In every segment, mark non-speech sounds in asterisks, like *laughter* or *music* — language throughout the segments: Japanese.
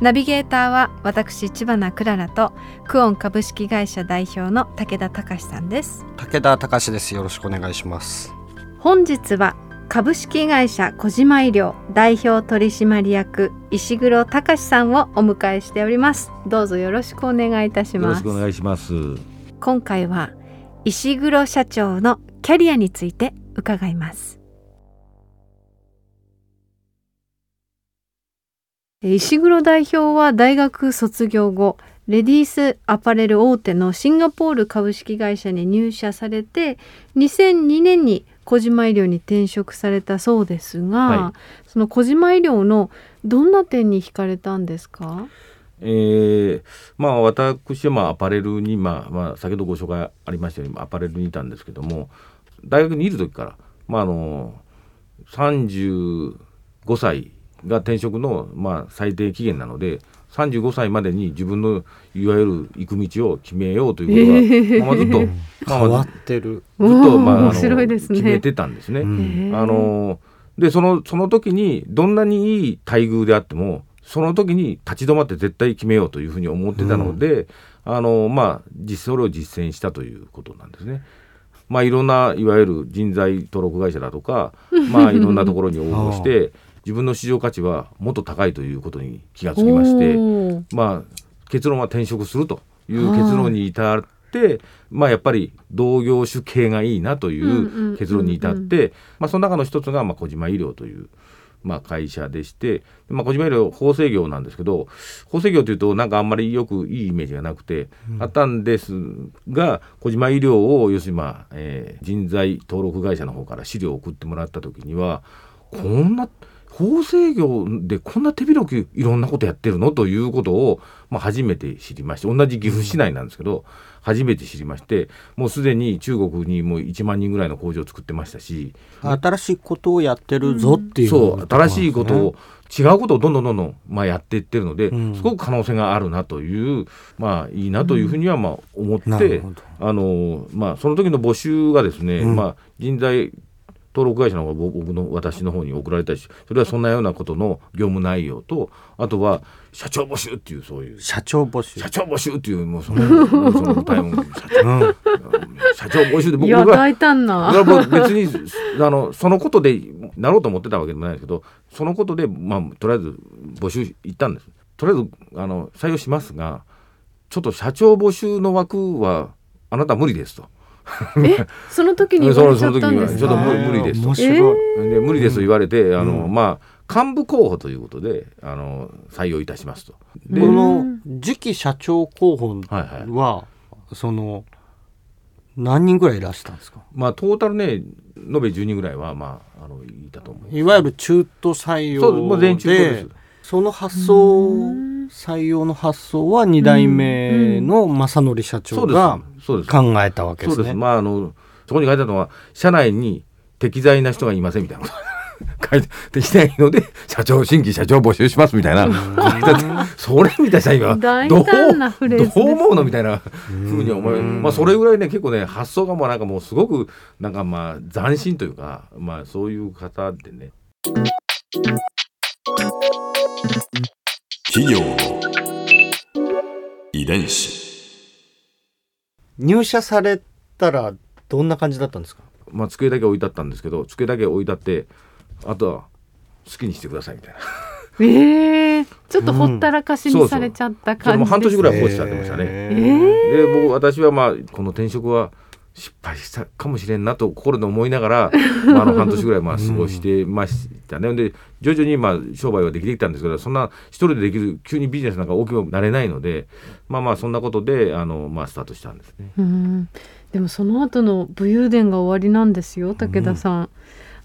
ナビゲーターは私千葉なクララとクオン株式会社代表の武田隆さんです。武田隆です。よろしくお願いします。本日は株式会社小島医療代表取締役石黒隆さんをお迎えしております。どうぞよろしくお願いいたします。よろしくお願いします。今回は石黒社長のキャリアについて伺います石黒代表は大学卒業後レディースアパレル大手のシンガポール株式会社に入社されて2002年に小島医療に転職されたそうですが、はその小島医療のどんな点に惹かれたんですか？えーまあ私はまあアパレルにまあまあ先ほどご紹介ありましたようにアパレルにいたんですけども大学にいる時からまああの35歳が転職のまあ最低期限なので35歳までに自分のいわゆる行く道を決めようということは、*laughs* まあ、ずっと、まあ変わってる、ずっと、まあ、あの面白いですね。決めてたんですね。うん。あのでそのその時にどんなにいい待遇であってもその時に立ち止まって絶対決めようというふうに思ってたので、あのまあ実それを実践したということなんですね。まあいろんないわゆる人材登録会社だとか、*laughs* まあいろんなところに応募して自分の市場価値はもっと高いということに気がつきまして。まあ、結論は転職するという結論に至って、まあ、やっぱり同業種系がいいなというんうんうんううん。結論に至って、まあ、その中の一つが、まあ、小島医療という、まあ、会社でして、まあ、小島医療法制業なんですけど法制業というとなんかあんまりよくいいイメージがなくて、あったんですが小島医療を要するに、まあえー人材登録会社の方から資料を送ってもらった時にはこんな法制業でこんな手広くいろんなことやってるの？ということを、まあ、初めて知りまして同じ岐阜市内なんですけど、初めて知りましてもうすでに中国にもう1万人ぐらいの工場を作ってましたし新しいことをやってるぞっていう、そう新しいことを違うことをどんどんどんどん、まあ、やっていってるので、うん。すごく可能性があるなというまあいいなというふうにはまあ思って、なるほど。あのまあ、その時の募集がですね、うん。まあ、人材登録会社の方が僕の私の方に送られたしそれはそんなようなことの業務内容とあとは社長募集っていうそういう。社長募集。社長募集っていうもうそのもうそのタイム社長うん。社長募集で僕いやは大胆な。別にあのそのことでなろうと思ってたわけでもないですけどそのことで、まあ、とりあえず募集行ったんです。とりあえずあの採用しますがちょっと社長募集の枠はあなた無理ですと。え *laughs* その時に言われちゃったんですか？その時には。ちょっと無理ですと。面白い、で無理ですと言われて、あのうん。まあ幹部候補ということであの採用いたしますと。でこの次期社長候補はいはい。は、その何人ぐらいいらしたんですか？まあトータルね延べ10人ぐらいはまああのいたと思う。いわゆる中途採そうもう全中途でです。その発想採用の発想は2代目の正則社長がす。そうです。考えたわけそうです。ね。まああのそこに書いてあるのは社内に適材な人がいませんみたいなこと。*laughs* 書いてできないので社長新規社長募集しますみたいなそれ見た社員は大どうどう思うのみたいなふうに思いうんまあそれぐらいね結構ね発想がもうなんかもうすごくなんかまあ斬新というかまあそういう方でね企業の遺伝子。入社されたらどんな感じだったんですか？まあ机だけ置いてあったんですけど机だけ置いてあってあとは好きにしてくださいみたいな。えー、ちょっとほったらかしにされちゃったそれも感じです半年ぐらい放置されてましたね。ええで僕私はまあこの転職は失敗したかもしれんなと心で思いながら、*laughs* まあ、あの半年ぐらいまあ過ごしてましたね。で徐々にまあ商売はできてきたんですけどそんな一人でできる急にビジネスなんか大きくなれないのでまあまあそんなことであの、まあ、スタートしたんですね。うんでもその後の武勇伝が終わりなんですよ武田さん、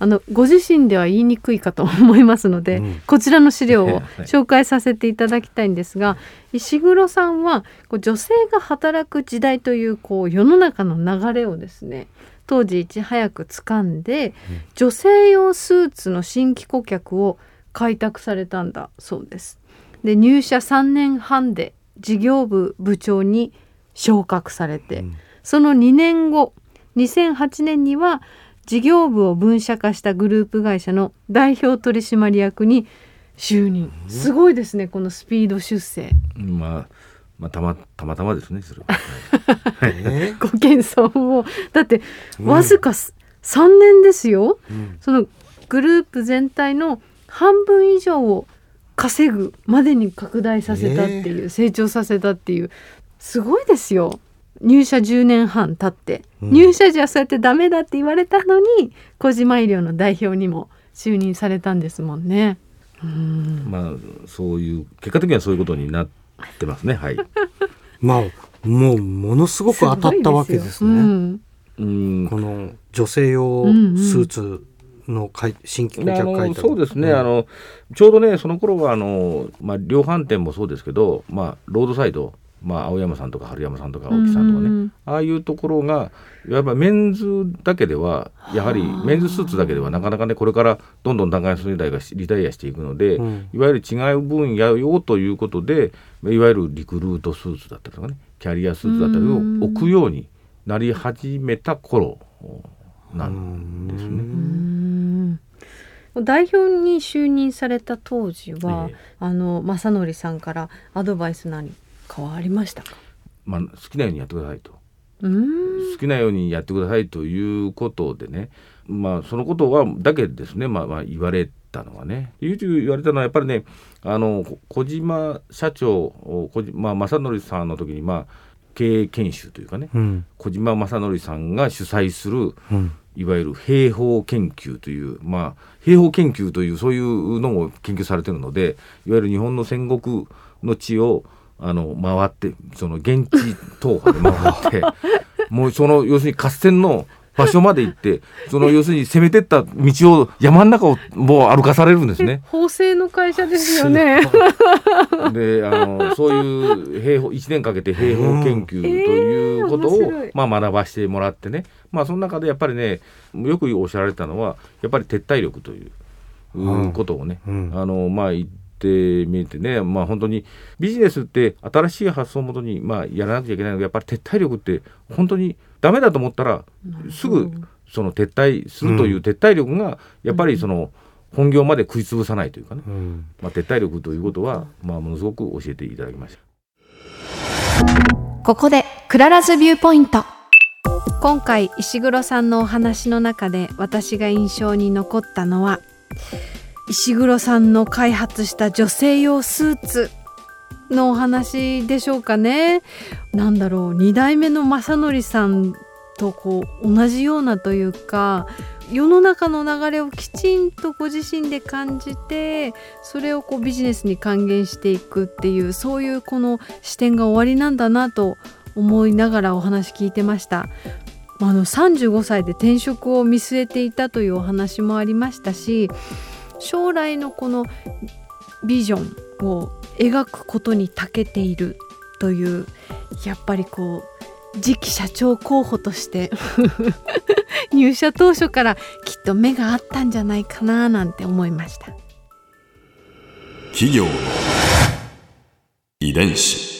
あのご自身では言いにくいかと思いますので、うん。こちらの資料をはい紹介させていただきたいんですが石黒さんはこう女性が働く時代というこう世の中の流れをですね当時いち早く掴んで、女性用スーツの新規顧客を開拓されたんだそうです。で入社3年半で事業部部長に昇格されて、うん。その2年後2008年には事業部を分社化したグループ会社の代表取締役に就任。すごいですねこのスピード出世。まあ、まあ、たまたまたまですねそれは。はい。え *laughs* ご謙遜を。だってうん。わずか3年ですよ、うん。そのグループ全体の半分以上を稼ぐまでに拡大させたっていう、成長させたっていう。すごいですよ入社10年半経って、うん入社じゃそうやってダメだって言われたのに小島医療の代表にも就任されたんですもんね。うんまあそういう結果的にはそういうことになってますね。はい。*laughs* まあもうものすごく当たったわけですね。うんうん。この女性用うんうんスーツの開新規顧客開拓そうですね、あのちょうどねその頃はあの、まあ、量販店もそうですけど、まあ、ロードサイド、まあ、青山さんとか春山さんとか青木さんとかね、うんああいうところがやっぱメンズだけではやはりメンズスーツだけではなかなかねこれからどんどん段階世代がリタイアしていくので、うん。いわゆる違う分野よということでいわゆるリクルートスーツだったりとかねキャリアスーツだったりを置くようになり始めた頃なんですね。うん。代表に就任された当時は、ええ。あの正則さんからアドバイス何かはありましたか？まあ、好きなようにやってくださいと。うん。好きなようにやってくださいということでね、まあ、そのことはだけですね、まあ、まあ言われたのはね。YouTube 言われたのはやっぱりねあのこ小島社長小島、まあ、正則さんの時に、まあ、経営研修というかね。うん。小島正則さんが主催するうん。いわゆる兵法研究という、まあ、兵法研究というそういうのも研究されてるのでいわゆる日本の戦国の地をあの回ってその現地踏破で回って *laughs* もうその要するに合戦の場所まで行ってその要するに攻めてった道を山の中をもう歩かされるんですね。*laughs* 法制の会社ですよね。であのそういう兵法1年かけて兵法研究ということを、うんえーまあ、学ばしてもらってね、まあ、その中でやっぱりねよくおっしゃられたのはやっぱり撤退力という、うん。ことをね、うん。あのまあ言ってみてね、まあ、本当にビジネスって新しい発想をもとに、まあ、やらなきゃいけない。のがやっぱり撤退力って本当にダメだと思ったらすぐその撤退するという撤退力がやっぱりその本業まで食い潰さないというかね、うん。まあ、撤退力ということは、まあ、ものすごく教えていただきました。ここで Clara's Viewpoint。今回石黒さんのお話の中で私が印象に残ったのは石黒さんの開発した女性用スーツのお話でしょうかねなんだろう2代目の正則さんとこう同じようなというか世の中の流れをきちんとご自身で感じてそれをこうビジネスに還元していくっていうそういうこの視点が終わりなんだなと思いながらお話聞いてました。ああの35歳で転職を見据えていたというお話もありましたし将来のこのビジョンを描くことに長けているというやっぱりこう次期社長候補として *laughs* 入社当初からきっと目があったんじゃないかななんて思いました。企業の遺伝子